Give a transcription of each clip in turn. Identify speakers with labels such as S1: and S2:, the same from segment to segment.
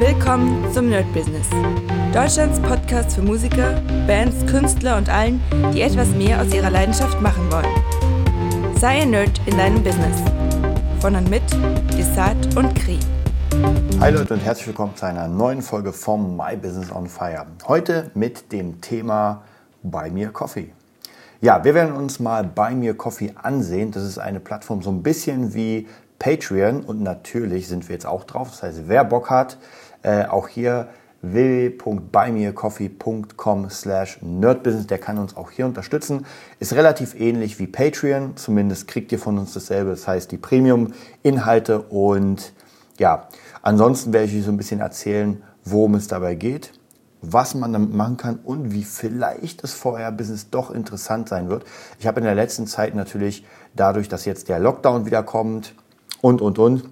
S1: Willkommen zum Nerd Business. Deutschlands Podcast für Musiker, Bands, Künstler und allen, die etwas mehr aus ihrer Leidenschaft machen wollen. Sei ein Nerd in deinem Business. Von und mit Desart und Kri.
S2: Hi Leute und herzlich willkommen zu einer neuen Folge vom My Business on Fire. Heute mit dem Thema Buy Me a Coffee. Ja, wir werden uns mal Buy Me a Coffee ansehen. Das ist eine Plattform so ein bisschen wie Patreon und natürlich sind wir jetzt auch drauf. Das heißt, wer Bock hat, äh, auch hier www.buymeacoffee.com slash nerdbusiness, der kann uns auch hier unterstützen. Ist relativ ähnlich wie Patreon, zumindest kriegt ihr von uns dasselbe, das heißt die Premium-Inhalte und ja, ansonsten werde ich euch so ein bisschen erzählen, worum es dabei geht, was man damit machen kann und wie vielleicht das VR-Business doch interessant sein wird. Ich habe in der letzten Zeit natürlich dadurch, dass jetzt der Lockdown wieder kommt und, und, und,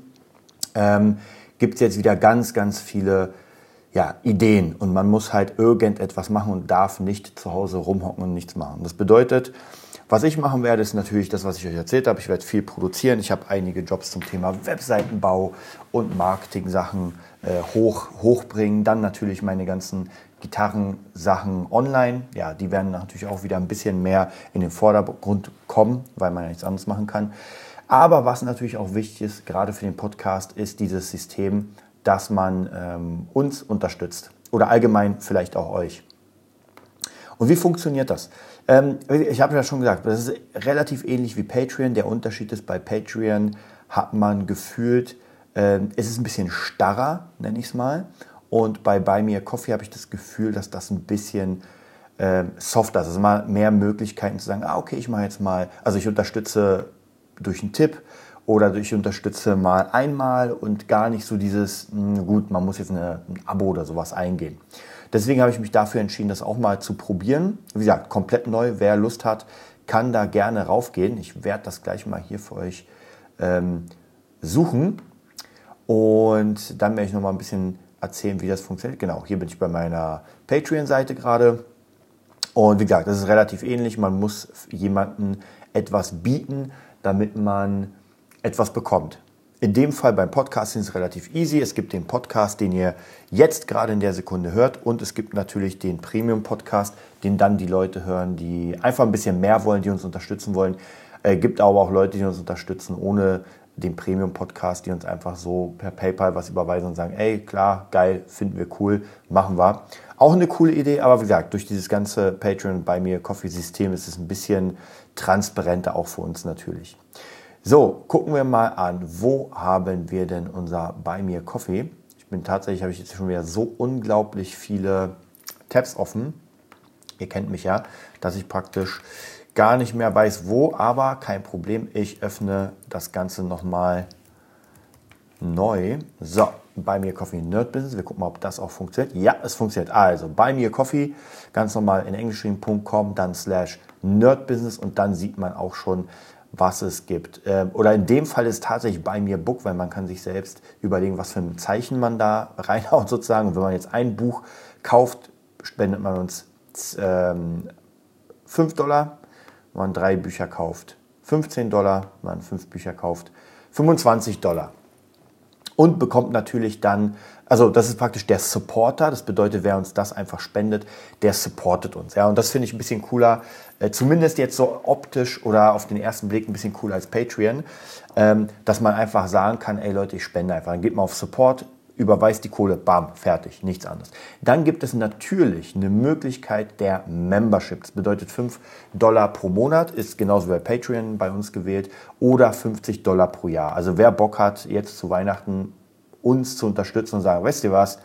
S2: ähm, gibt es jetzt wieder ganz, ganz viele ja, Ideen und man muss halt irgendetwas machen und darf nicht zu Hause rumhocken und nichts machen. Das bedeutet, was ich machen werde, ist natürlich das, was ich euch erzählt habe. Ich werde viel produzieren. Ich habe einige Jobs zum Thema Webseitenbau und Marketing-Sachen äh, hoch, hochbringen. Dann natürlich meine ganzen Gitarrensachen online. Ja, die werden natürlich auch wieder ein bisschen mehr in den Vordergrund kommen, weil man ja nichts anderes machen kann. Aber was natürlich auch wichtig ist, gerade für den Podcast, ist dieses System, dass man ähm, uns unterstützt oder allgemein vielleicht auch euch. Und wie funktioniert das? Ähm, ich habe ja schon gesagt, das ist relativ ähnlich wie Patreon. Der Unterschied ist, bei Patreon hat man gefühlt, äh, es ist ein bisschen starrer, nenne ich es mal. Und bei Buy Me a Coffee habe ich das Gefühl, dass das ein bisschen äh, softer ist. Also mal mehr Möglichkeiten zu sagen, ah, okay, ich mache jetzt mal, also ich unterstütze durch einen Tipp oder ich unterstütze mal einmal und gar nicht so dieses, hm, gut, man muss jetzt eine, ein Abo oder sowas eingehen. Deswegen habe ich mich dafür entschieden, das auch mal zu probieren. Wie gesagt, komplett neu. Wer Lust hat, kann da gerne raufgehen. Ich werde das gleich mal hier für euch ähm, suchen. Und dann werde ich noch mal ein bisschen erzählen, wie das funktioniert. Genau, hier bin ich bei meiner Patreon-Seite gerade. Und wie gesagt, das ist relativ ähnlich. Man muss jemandem etwas bieten, damit man etwas bekommt. In dem Fall beim Podcasting ist es relativ easy. Es gibt den Podcast, den ihr jetzt gerade in der Sekunde hört und es gibt natürlich den Premium-Podcast, den dann die Leute hören, die einfach ein bisschen mehr wollen, die uns unterstützen wollen. Es äh, gibt aber auch Leute, die uns unterstützen ohne den Premium-Podcast, die uns einfach so per PayPal was überweisen und sagen, ey, klar, geil, finden wir cool, machen wir. Auch eine coole Idee, aber wie gesagt, durch dieses ganze Patreon bei mir Coffee-System ist es ein bisschen transparenter auch für uns natürlich. So, gucken wir mal an, wo haben wir denn unser Buy Me Coffee? Ich bin tatsächlich, habe ich jetzt schon wieder so unglaublich viele Tabs offen. Ihr kennt mich ja, dass ich praktisch gar nicht mehr weiß, wo, aber kein Problem. Ich öffne das Ganze nochmal neu. So, bei mir Coffee Nerd Business. Wir gucken mal, ob das auch funktioniert. Ja, es funktioniert. Also, bei mir Coffee, ganz normal in englisch.com, dann slash Nerd Business und dann sieht man auch schon, was es gibt. Ähm, oder in dem Fall ist tatsächlich bei mir Book, weil man kann sich selbst überlegen, was für ein Zeichen man da reinhaut sozusagen. Und wenn man jetzt ein Buch kauft, spendet man uns ähm, 5 Dollar. Man drei Bücher kauft, 15 Dollar. Wenn man fünf Bücher kauft, 25 Dollar und bekommt natürlich dann, also das ist praktisch der Supporter, das bedeutet, wer uns das einfach spendet, der supportet uns. Ja, und das finde ich ein bisschen cooler, äh, zumindest jetzt so optisch oder auf den ersten Blick ein bisschen cooler als Patreon, ähm, dass man einfach sagen kann, ey Leute, ich spende einfach, dann geht mal auf Support, überweist die Kohle, bam, fertig, nichts anderes. Dann gibt es natürlich eine Möglichkeit der Membership. Das bedeutet 5 Dollar pro Monat, ist genauso bei Patreon bei uns gewählt, oder 50 Dollar pro Jahr. Also wer Bock hat, jetzt zu Weihnachten uns zu unterstützen und sagen, weißt du was,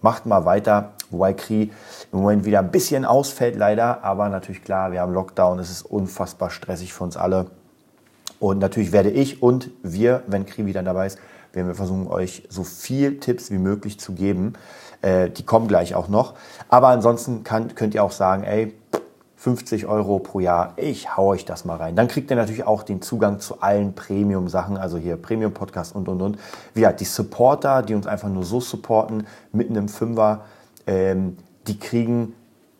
S2: macht mal weiter. Wobei Kri im Moment wieder ein bisschen ausfällt leider, aber natürlich klar, wir haben Lockdown, es ist unfassbar stressig für uns alle. Und natürlich werde ich und wir, wenn Kri wieder dabei ist, werden wir versuchen, euch so viel Tipps wie möglich zu geben. Äh, die kommen gleich auch noch. Aber ansonsten kann, könnt ihr auch sagen, ey, 50 Euro pro Jahr, ich hau euch das mal rein. Dann kriegt ihr natürlich auch den Zugang zu allen Premium-Sachen, also hier Premium-Podcast und, und, und. Wie gesagt, die Supporter, die uns einfach nur so supporten, mitten im Fünfer, ähm, die kriegen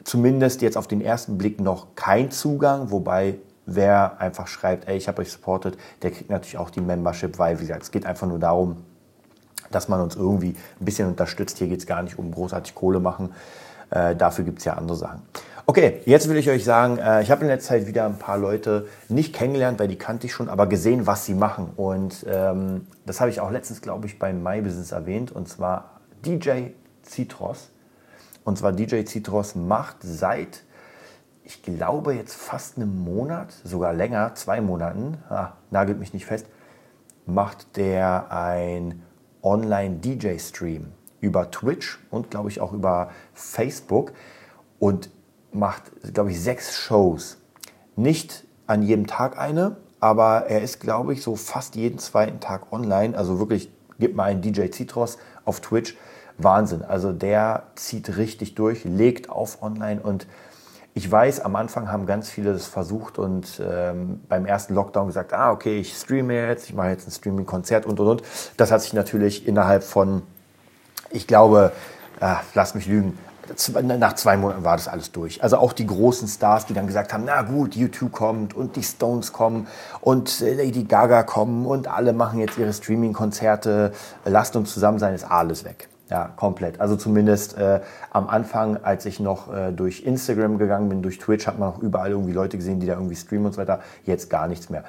S2: zumindest jetzt auf den ersten Blick noch keinen Zugang, wobei wer einfach schreibt, ey, ich habe euch supportet, der kriegt natürlich auch die Membership, weil, wie gesagt, es geht einfach nur darum, dass man uns irgendwie ein bisschen unterstützt. Hier geht es gar nicht um großartig Kohle machen. Äh, dafür gibt es ja andere Sachen. Okay, jetzt will ich euch sagen, äh, ich habe in letzter Zeit wieder ein paar Leute nicht kennengelernt, weil die kannte ich schon, aber gesehen, was sie machen. Und ähm, das habe ich auch letztens, glaube ich, beim My Business erwähnt. Und zwar DJ Citros. Und zwar DJ Citros macht seit, ich glaube, jetzt fast einem Monat, sogar länger, zwei Monaten, ah, nagelt mich nicht fest, macht der ein Online-DJ-Stream über Twitch und glaube ich auch über Facebook und macht, glaube ich, sechs Shows. Nicht an jedem Tag eine, aber er ist, glaube ich, so fast jeden zweiten Tag online. Also wirklich, gib mal einen DJ Citros auf Twitch. Wahnsinn. Also der zieht richtig durch, legt auf online und ich weiß, am Anfang haben ganz viele das versucht und ähm, beim ersten Lockdown gesagt, ah, okay, ich streame jetzt, ich mache jetzt ein Streaming-Konzert und und und. Das hat sich natürlich innerhalb von, ich glaube, ah, lass mich lügen, nach zwei Monaten war das alles durch. Also auch die großen Stars, die dann gesagt haben, na gut, YouTube kommt und die Stones kommen und äh, Lady Gaga kommen und alle machen jetzt ihre Streaming-Konzerte, lasst uns zusammen sein, ist alles weg. Ja, komplett. Also zumindest äh, am Anfang, als ich noch äh, durch Instagram gegangen bin, durch Twitch, hat man auch überall irgendwie Leute gesehen, die da irgendwie streamen und so weiter. Jetzt gar nichts mehr.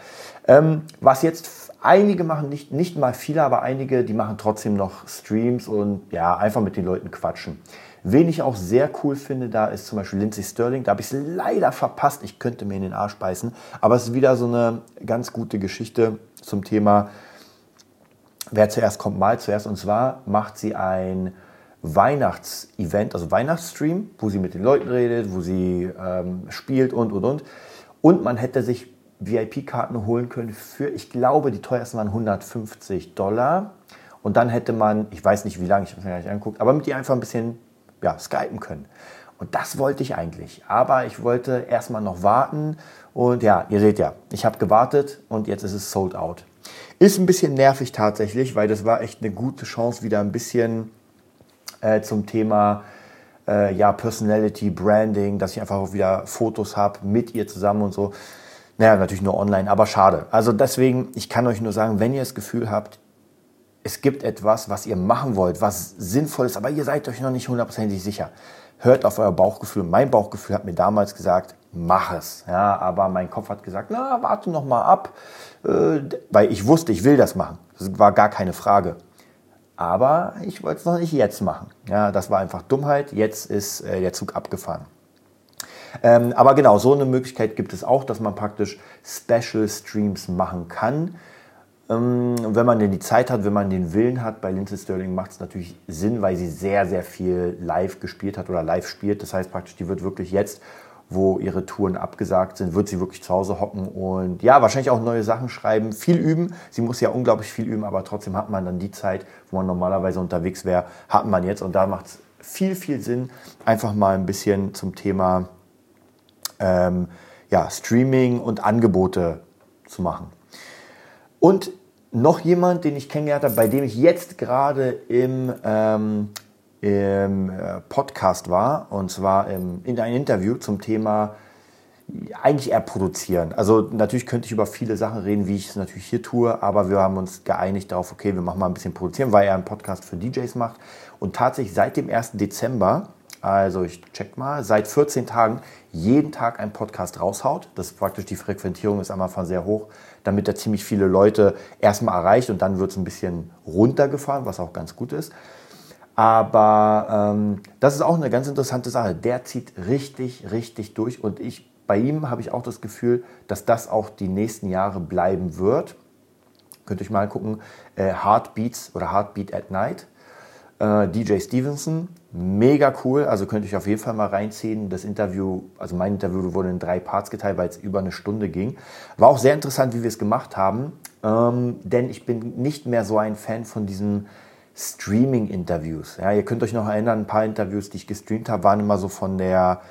S2: Ähm, was jetzt einige machen, nicht, nicht mal viele, aber einige, die machen trotzdem noch Streams und ja, einfach mit den Leuten quatschen. Wen ich auch sehr cool finde, da ist zum Beispiel Lindsay Sterling. Da habe ich es leider verpasst. Ich könnte mir in den Arsch beißen. Aber es ist wieder so eine ganz gute Geschichte zum Thema wer zuerst kommt, mal zuerst. Und zwar macht sie ein Weihnachtsevent, also Weihnachtsstream, wo sie mit den Leuten redet, wo sie ähm, spielt und, und, und. Und man hätte sich VIP-Karten holen können für, ich glaube, die teuersten waren 150 Dollar. Und dann hätte man, ich weiß nicht wie lange, ich habe es mir gar nicht angeguckt, aber mit ihr einfach ein bisschen ja, skypen können. Und das wollte ich eigentlich. Aber ich wollte erstmal noch warten. Und ja, ihr seht ja, ich habe gewartet und jetzt ist es sold out. Ist ein bisschen nervig tatsächlich, weil das war echt eine gute Chance, wieder ein bisschen äh, zum Thema äh, ja, Personality, Branding, dass ich einfach auch wieder Fotos habe mit ihr zusammen und so. Naja, natürlich nur online, aber schade. Also deswegen, ich kann euch nur sagen, wenn ihr das Gefühl habt, es gibt etwas, was ihr machen wollt, was sinnvoll ist, aber ihr seid euch noch nicht hundertprozentig sicher. Hört auf euer Bauchgefühl. Mein Bauchgefühl hat mir damals gesagt, mach es. Ja, aber mein Kopf hat gesagt, na, warte noch mal ab, äh, weil ich wusste, ich will das machen. Das war gar keine Frage. Aber ich wollte es noch nicht jetzt machen. Ja, das war einfach Dummheit. Jetzt ist äh, der Zug abgefahren. Ähm, aber genau, so eine Möglichkeit gibt es auch, dass man praktisch Special Streams machen kann. Ähm, wenn man denn die Zeit hat, wenn man den Willen hat, bei Lindsay Sterling macht es natürlich Sinn, weil sie sehr, sehr viel live gespielt hat oder live spielt. Das heißt praktisch, die wird wirklich jetzt wo ihre Touren abgesagt sind, wird sie wirklich zu Hause hocken und ja, wahrscheinlich auch neue Sachen schreiben, viel üben. Sie muss ja unglaublich viel üben, aber trotzdem hat man dann die Zeit, wo man normalerweise unterwegs wäre, hat man jetzt und da macht es viel, viel Sinn, einfach mal ein bisschen zum Thema ähm, ja, Streaming und Angebote zu machen. Und noch jemand, den ich kennengelernt habe, bei dem ich jetzt gerade im ähm, im äh, Podcast war, und zwar im, in einem Interview zum Thema eigentlich eher produzieren. Also natürlich könnte ich über viele Sachen reden, wie ich es natürlich hier tue, aber wir haben uns geeinigt darauf, okay, wir machen mal ein bisschen produzieren, weil er einen Podcast für DJs macht. Und tatsächlich seit dem 1. Dezember, also ich check mal, seit 14 Tagen jeden Tag einen Podcast raushaut. Das ist praktisch die Frequentierung ist am Anfang sehr hoch, damit er ziemlich viele Leute erstmal erreicht und dann wird es ein bisschen runtergefahren, was auch ganz gut ist. Aber ähm, das ist auch eine ganz interessante Sache. Der zieht richtig, richtig durch und ich, bei ihm habe ich auch das Gefühl, dass das auch die nächsten Jahre bleiben wird. Könnt ihr euch mal gucken, äh, Heartbeats oder Heartbeat at Night. Äh, DJ Stevenson, mega cool, also könnt ihr euch auf jeden Fall mal reinziehen. Das Interview, also mein Interview wurde in drei Parts geteilt, weil es über eine Stunde ging. War auch sehr interessant, wie wir es gemacht haben, ähm, denn ich bin nicht mehr so ein Fan von diesem Streaming-Interviews. Ja, ihr könnt euch noch erinnern, ein paar Interviews, die ich gestreamt habe, waren immer so von der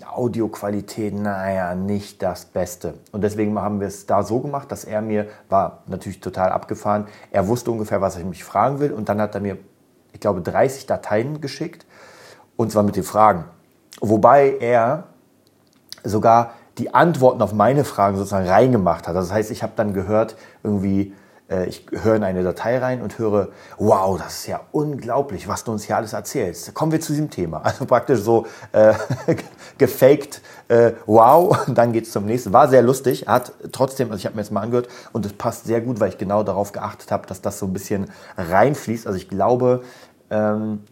S2: äh, Audioqualität, naja, nicht das Beste. Und deswegen haben wir es da so gemacht, dass er mir, war natürlich total abgefahren, er wusste ungefähr, was ich mich fragen will und dann hat er mir, ich glaube, 30 Dateien geschickt und zwar mit den Fragen. Wobei er sogar die Antworten auf meine Fragen sozusagen reingemacht hat. Das heißt, ich habe dann gehört, irgendwie, ich höre in eine Datei rein und höre, wow, das ist ja unglaublich, was du uns hier alles erzählst. Kommen wir zu diesem Thema. Also praktisch so äh, gefaked, äh, wow, und dann geht's zum nächsten. War sehr lustig, hat trotzdem, also ich habe mir jetzt mal angehört und es passt sehr gut, weil ich genau darauf geachtet habe, dass das so ein bisschen reinfließt. Also ich glaube,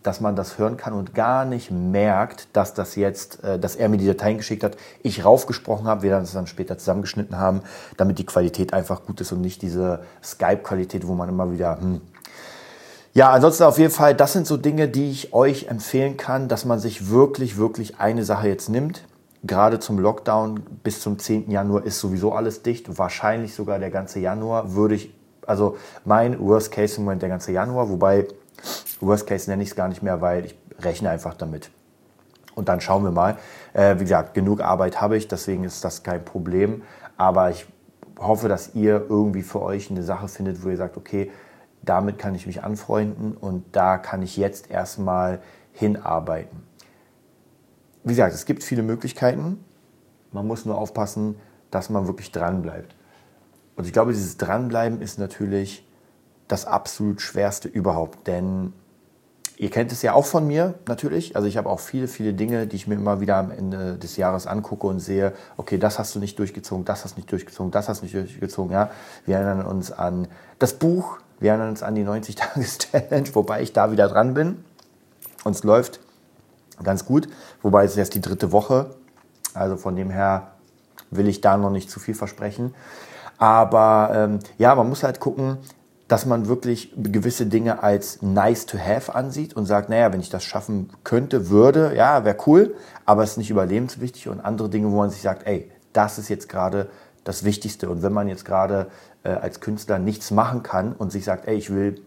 S2: dass man das hören kann und gar nicht merkt, dass das jetzt, äh, dass er mir die Dateien geschickt hat, ich raufgesprochen habe, wir das dann später zusammengeschnitten haben, damit die Qualität einfach gut ist und nicht diese Skype-Qualität, wo man immer wieder, hm. Ja, ansonsten auf jeden Fall, das sind so Dinge, die ich euch empfehlen kann, dass man sich wirklich, wirklich eine Sache jetzt nimmt. Gerade zum Lockdown bis zum 10. Januar ist sowieso alles dicht. Wahrscheinlich sogar der ganze Januar würde ich, also mein Worst-Case-Moment der ganze Januar, wobei Worst Case nenne ich es gar nicht mehr, weil ich rechne einfach damit. Und dann schauen wir mal. Äh, wie gesagt, genug Arbeit habe ich, deswegen ist das kein Problem. Aber ich hoffe, dass ihr irgendwie für euch eine Sache findet, wo ihr sagt, okay, damit kann ich mich anfreunden und da kann ich jetzt erstmal hinarbeiten. Wie gesagt, es gibt viele Möglichkeiten. Man muss nur aufpassen, dass man wirklich dranbleibt. Und ich glaube, dieses Dranbleiben ist natürlich das absolut Schwerste überhaupt. Denn Ihr kennt es ja auch von mir natürlich. Also ich habe auch viele, viele Dinge, die ich mir immer wieder am Ende des Jahres angucke und sehe, okay, das hast du nicht durchgezogen, das hast du nicht durchgezogen, das hast du nicht durchgezogen. Ja, wir erinnern uns an das Buch, wir erinnern uns an die 90-Tages-Challenge, wobei ich da wieder dran bin. Und es läuft ganz gut, wobei es erst die dritte Woche. Also von dem her will ich da noch nicht zu viel versprechen. Aber ähm, ja, man muss halt gucken, dass man wirklich gewisse Dinge als nice to have ansieht und sagt, naja, wenn ich das schaffen könnte, würde, ja, wäre cool, aber es ist nicht überlebenswichtig und andere Dinge, wo man sich sagt, ey, das ist jetzt gerade das Wichtigste. Und wenn man jetzt gerade äh, als Künstler nichts machen kann und sich sagt, ey, ich will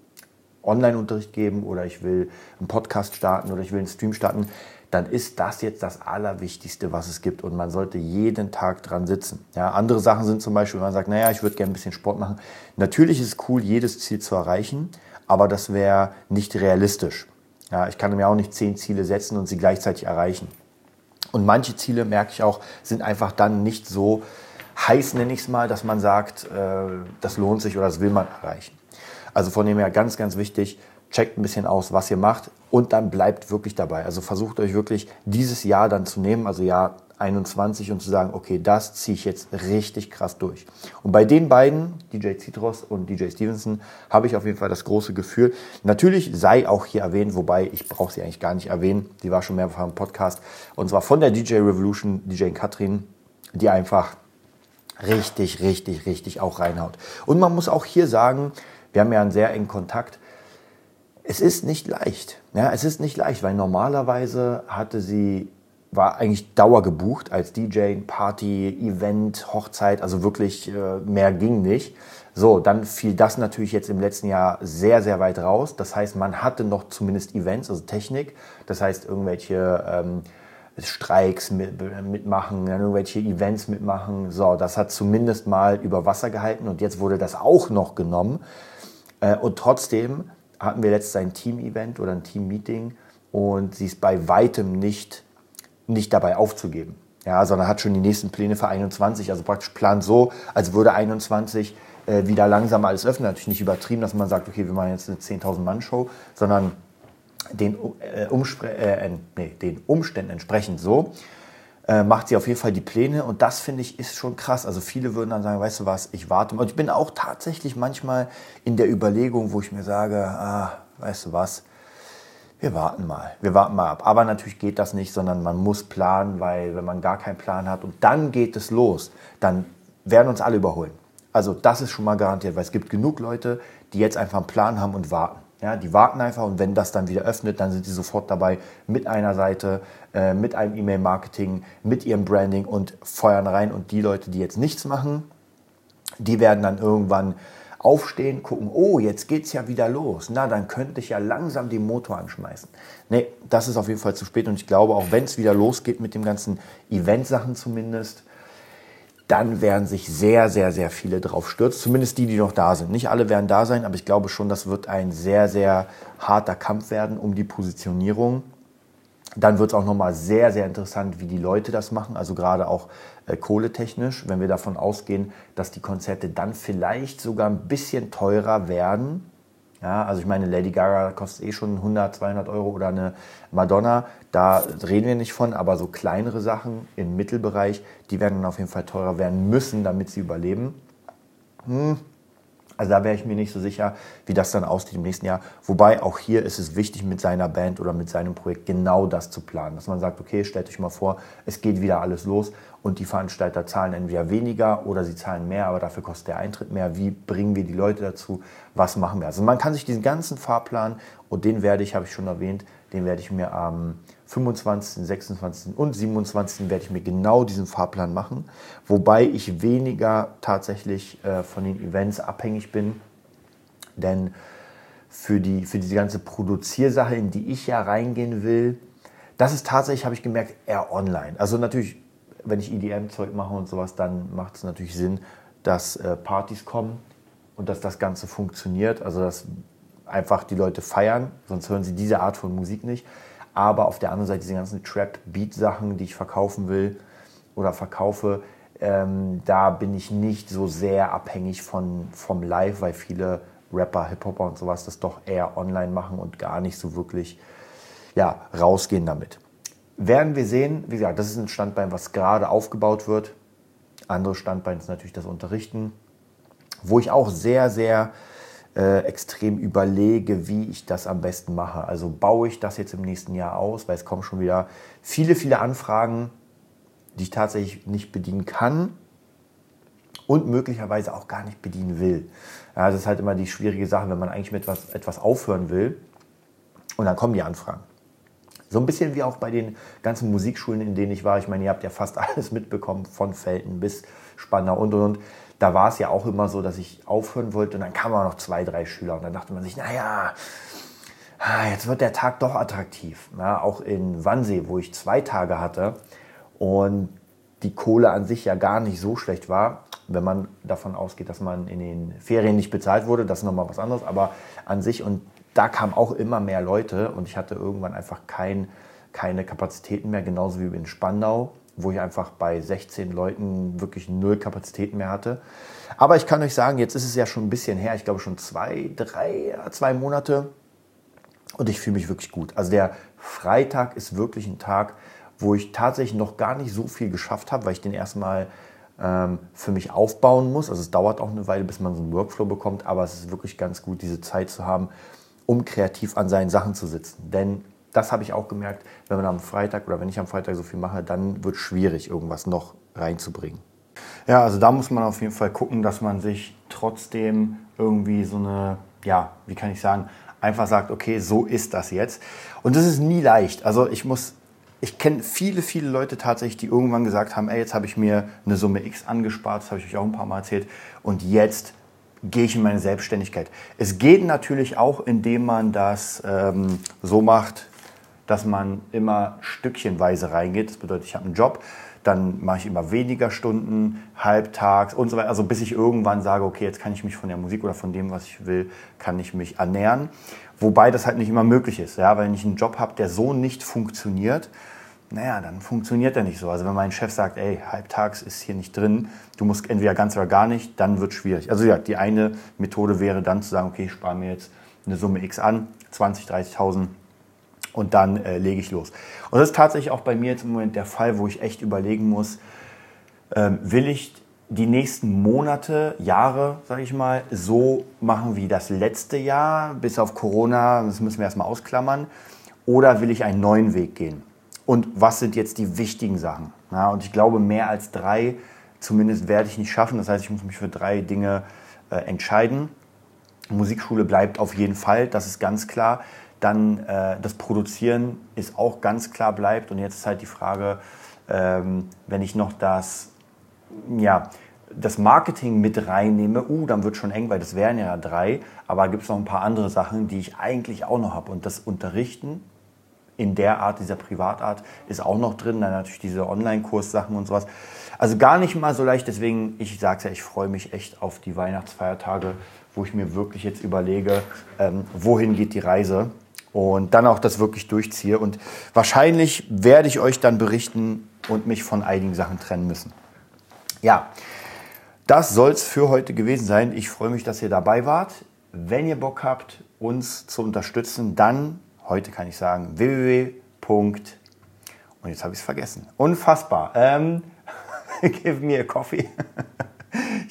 S2: Online-Unterricht geben oder ich will einen Podcast starten oder ich will einen Stream starten, dann ist das jetzt das Allerwichtigste, was es gibt. Und man sollte jeden Tag dran sitzen. Ja, andere Sachen sind zum Beispiel, wenn man sagt, naja, ich würde gerne ein bisschen Sport machen. Natürlich ist es cool, jedes Ziel zu erreichen, aber das wäre nicht realistisch. Ja, ich kann mir auch nicht zehn Ziele setzen und sie gleichzeitig erreichen. Und manche Ziele, merke ich auch, sind einfach dann nicht so heiß, nenne ich es mal, dass man sagt, äh, das lohnt sich oder das will man erreichen. Also von dem her ganz, ganz wichtig, checkt ein bisschen aus, was ihr macht und dann bleibt wirklich dabei. Also versucht euch wirklich dieses Jahr dann zu nehmen, also Jahr 21 und zu sagen, okay, das ziehe ich jetzt richtig krass durch. Und bei den beiden, DJ Citros und DJ Stevenson, habe ich auf jeden Fall das große Gefühl. Natürlich sei auch hier erwähnt, wobei ich brauche sie eigentlich gar nicht erwähnen, die war schon mehrfach im Podcast, und zwar von der DJ Revolution, DJ Katrin, die einfach richtig, richtig, richtig auch reinhaut. Und man muss auch hier sagen, wir haben ja einen sehr engen Kontakt. Es ist nicht leicht. Ja, es ist nicht leicht, weil normalerweise hatte sie, war eigentlich Dauer gebucht als DJ, Party, Event, Hochzeit, also wirklich äh, mehr ging nicht. So, dann fiel das natürlich jetzt im letzten Jahr sehr, sehr weit raus. Das heißt, man hatte noch zumindest Events, also Technik. Das heißt, irgendwelche ähm, Streiks mit, mitmachen, irgendwelche Events mitmachen. So, das hat zumindest mal über Wasser gehalten und jetzt wurde das auch noch genommen. Äh, und trotzdem hatten wir letztes ein Team-Event oder ein Team-Meeting und sie ist bei weitem nicht, nicht dabei aufzugeben. Ja, sondern hat schon die nächsten Pläne für 21, also praktisch plant so, als würde 21 äh, wieder langsam alles öffnen. Natürlich nicht übertrieben, dass man sagt, okay, wir machen jetzt eine 10.000 Mann-Show, sondern den, äh, äh, nee, den Umständen entsprechend so, äh, macht sie auf jeden Fall die Pläne und das finde ich ist schon krass. Also viele würden dann sagen, weißt du was, ich warte. Und ich bin auch tatsächlich manchmal in der Überlegung, wo ich mir sage, ah, weißt du was, wir warten mal, wir warten mal ab. Aber natürlich geht das nicht, sondern man muss planen, weil wenn man gar keinen Plan hat und dann geht es los, dann werden uns alle überholen. Also das ist schon mal garantiert, weil es gibt genug Leute, die jetzt einfach einen Plan haben und warten. Ja, die warten einfach und wenn das dann wieder öffnet, dann sind sie sofort dabei mit einer Seite, äh, mit einem E-Mail-Marketing, mit ihrem Branding und feuern rein. Und die Leute, die jetzt nichts machen, die werden dann irgendwann aufstehen, gucken, oh, jetzt geht's ja wieder los. Na, dann könnte ich ja langsam den Motor anschmeißen. Nee, das ist auf jeden Fall zu spät und ich glaube, auch wenn es wieder losgeht mit dem ganzen Event-Sachen zumindest, dann werden sich sehr, sehr, sehr viele drauf stürzen. Zumindest die, die noch da sind. Nicht alle werden da sein, aber ich glaube schon, das wird ein sehr, sehr harter Kampf werden um die Positionierung. Dann wird es auch nochmal sehr, sehr interessant, wie die Leute das machen, also gerade auch äh, kohletechnisch, wenn wir davon ausgehen, dass die Konzerte dann vielleicht sogar ein bisschen teurer werden. Ja, also ich meine, Lady Gaga kostet eh schon 100, 200 Euro oder eine Madonna, da reden wir nicht von, aber so kleinere Sachen im Mittelbereich, die werden dann auf jeden Fall teurer werden müssen, damit sie überleben. Hm, also da wäre ich mir nicht so sicher, wie das dann aussieht im nächsten Jahr. Wobei auch hier ist es wichtig, mit seiner Band oder mit seinem Projekt genau das zu planen. Dass man sagt, okay, stellt euch mal vor, es geht wieder alles los und die Veranstalter zahlen entweder weniger oder sie zahlen mehr, aber dafür kostet der Eintritt mehr. Wie bringen wir die Leute dazu? Was machen wir? Also man kann sich diesen ganzen Fahrplan, und den werde ich, habe ich schon erwähnt, den werde ich mir am 25., 26. und 27. werde ich mir genau diesen Fahrplan machen, wobei ich weniger tatsächlich äh, von den Events abhängig bin, denn für, die, für diese ganze Produziersache, in die ich ja reingehen will, das ist tatsächlich, habe ich gemerkt, eher online. Also natürlich, wenn ich EDM-Zeug mache und sowas, dann macht es natürlich Sinn, dass äh, Partys kommen und dass das Ganze funktioniert, also dass einfach die Leute feiern, sonst hören sie diese Art von Musik nicht aber auf der anderen Seite diese ganzen Trap-Beat-Sachen, die ich verkaufen will oder verkaufe, ähm, da bin ich nicht so sehr abhängig von, vom Live, weil viele Rapper, Hip-Hopper und sowas das doch eher online machen und gar nicht so wirklich ja, rausgehen damit. Werden wir sehen, wie gesagt, das ist ein Standbein, was gerade aufgebaut wird. Anderes Standbein ist natürlich das Unterrichten, wo ich auch sehr, sehr äh, extrem überlege, wie ich das am besten mache. Also baue ich das jetzt im nächsten Jahr aus, weil es kommen schon wieder viele, viele Anfragen, die ich tatsächlich nicht bedienen kann und möglicherweise auch gar nicht bedienen will. Ja, das ist halt immer die schwierige Sache, wenn man eigentlich mit etwas, etwas aufhören will und dann kommen die Anfragen. So ein bisschen wie auch bei den ganzen Musikschulen, in denen ich war. Ich meine, ihr habt ja fast alles mitbekommen, von Felten bis Spanner und und und da war es ja auch immer so, dass ich aufhören wollte und dann kamen auch noch zwei, drei Schüler und dann dachte man sich, naja, ah, jetzt wird der Tag doch attraktiv. Ja, auch in Wannsee, wo ich zwei Tage hatte und die Kohle an sich ja gar nicht so schlecht war, wenn man davon ausgeht, dass man in den Ferien nicht bezahlt wurde, das ist nochmal was anderes, aber an sich und da kamen auch immer mehr Leute und ich hatte irgendwann einfach kein, keine Kapazitäten mehr, genauso wie in Spandau wo ich einfach bei 16 Leuten wirklich null Kapazitäten mehr hatte. Aber ich kann euch sagen, jetzt ist es ja schon ein bisschen her, ich glaube schon zwei, drei, zwei Monate und ich fühle mich wirklich gut. Also der Freitag ist wirklich ein Tag, wo ich tatsächlich noch gar nicht so viel geschafft habe, weil ich den erstmal ähm, für mich aufbauen muss. Also es dauert auch eine Weile, bis man so einen Workflow bekommt, aber es ist wirklich ganz gut, diese Zeit zu haben, um kreativ an seinen Sachen zu sitzen. Denn das habe ich auch gemerkt, wenn man am Freitag oder wenn ich am Freitag so viel mache, dann wird es schwierig, irgendwas noch reinzubringen. Ja, also da muss man auf jeden Fall gucken, dass man sich trotzdem irgendwie so eine, ja, wie kann ich sagen, einfach sagt, okay, so ist das jetzt. Und das ist nie leicht. Also ich muss, ich kenne viele, viele Leute tatsächlich, die irgendwann gesagt haben, ey, jetzt habe ich mir eine Summe X angespart, das habe ich euch auch ein paar Mal erzählt, und jetzt gehe ich in meine Selbstständigkeit. Es geht natürlich auch, indem man das ähm, so macht, dass man immer stückchenweise reingeht. Das bedeutet, ich habe einen Job, dann mache ich immer weniger Stunden, halbtags und so weiter. Also bis ich irgendwann sage, okay, jetzt kann ich mich von der Musik oder von dem, was ich will, kann ich mich ernähren. Wobei das halt nicht immer möglich ist. Ja? Wenn ich einen Job habe, der so nicht funktioniert, naja, dann funktioniert er nicht so. Also wenn mein Chef sagt, ey, halbtags ist hier nicht drin, du musst entweder ganz oder gar nicht, dann wird es schwierig. Also ja, die eine Methode wäre dann zu sagen, okay, ich spare mir jetzt eine Summe X an, 20, 30.000 und dann äh, lege ich los. Und das ist tatsächlich auch bei mir jetzt im Moment der Fall, wo ich echt überlegen muss, ähm, will ich die nächsten Monate, Jahre, sage ich mal, so machen wie das letzte Jahr, bis auf Corona, das müssen wir erstmal ausklammern, oder will ich einen neuen Weg gehen? Und was sind jetzt die wichtigen Sachen? Ja, und ich glaube, mehr als drei zumindest werde ich nicht schaffen. Das heißt, ich muss mich für drei Dinge äh, entscheiden. Musikschule bleibt auf jeden Fall, das ist ganz klar. Dann äh, das Produzieren ist auch ganz klar bleibt. Und jetzt ist halt die Frage, ähm, wenn ich noch das, ja, das Marketing mit reinnehme, uh, dann wird schon eng, weil das wären ja drei. Aber gibt es noch ein paar andere Sachen, die ich eigentlich auch noch habe. Und das Unterrichten in der Art, dieser Privatart, ist auch noch drin. Dann natürlich diese Online-Kurssachen und sowas. Also gar nicht mal so leicht. Deswegen, ich sage es ja, ich freue mich echt auf die Weihnachtsfeiertage, wo ich mir wirklich jetzt überlege, ähm, wohin geht die Reise. Und dann auch das wirklich durchziehe. Und wahrscheinlich werde ich euch dann berichten und mich von einigen Sachen trennen müssen. Ja, das soll es für heute gewesen sein. Ich freue mich, dass ihr dabei wart. Wenn ihr Bock habt, uns zu unterstützen, dann, heute kann ich sagen, www. Und jetzt habe ich es vergessen. Unfassbar. Ähm, give me a coffee.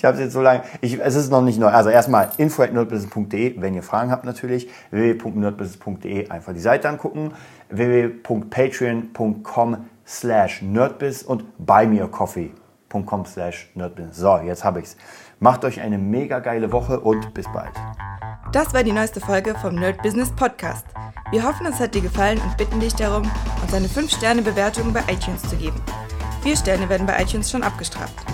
S2: Ich habe es jetzt so lange. Ich, es ist noch nicht neu. Also erstmal info.nerdbusiness.de, wenn ihr Fragen habt natürlich. www.nerdbusiness.de einfach die Seite angucken. www.patreon.com slash nerdbiz und buymeacoffee.com slash nerdbiz. So, jetzt habe ich's. Macht euch eine mega geile Woche und bis bald.
S1: Das war die neueste Folge vom Nerd Business Podcast. Wir hoffen, es hat dir gefallen und bitten dich darum, uns eine 5-Sterne-Bewertung bei iTunes zu geben. Vier Sterne werden bei iTunes schon abgestraft.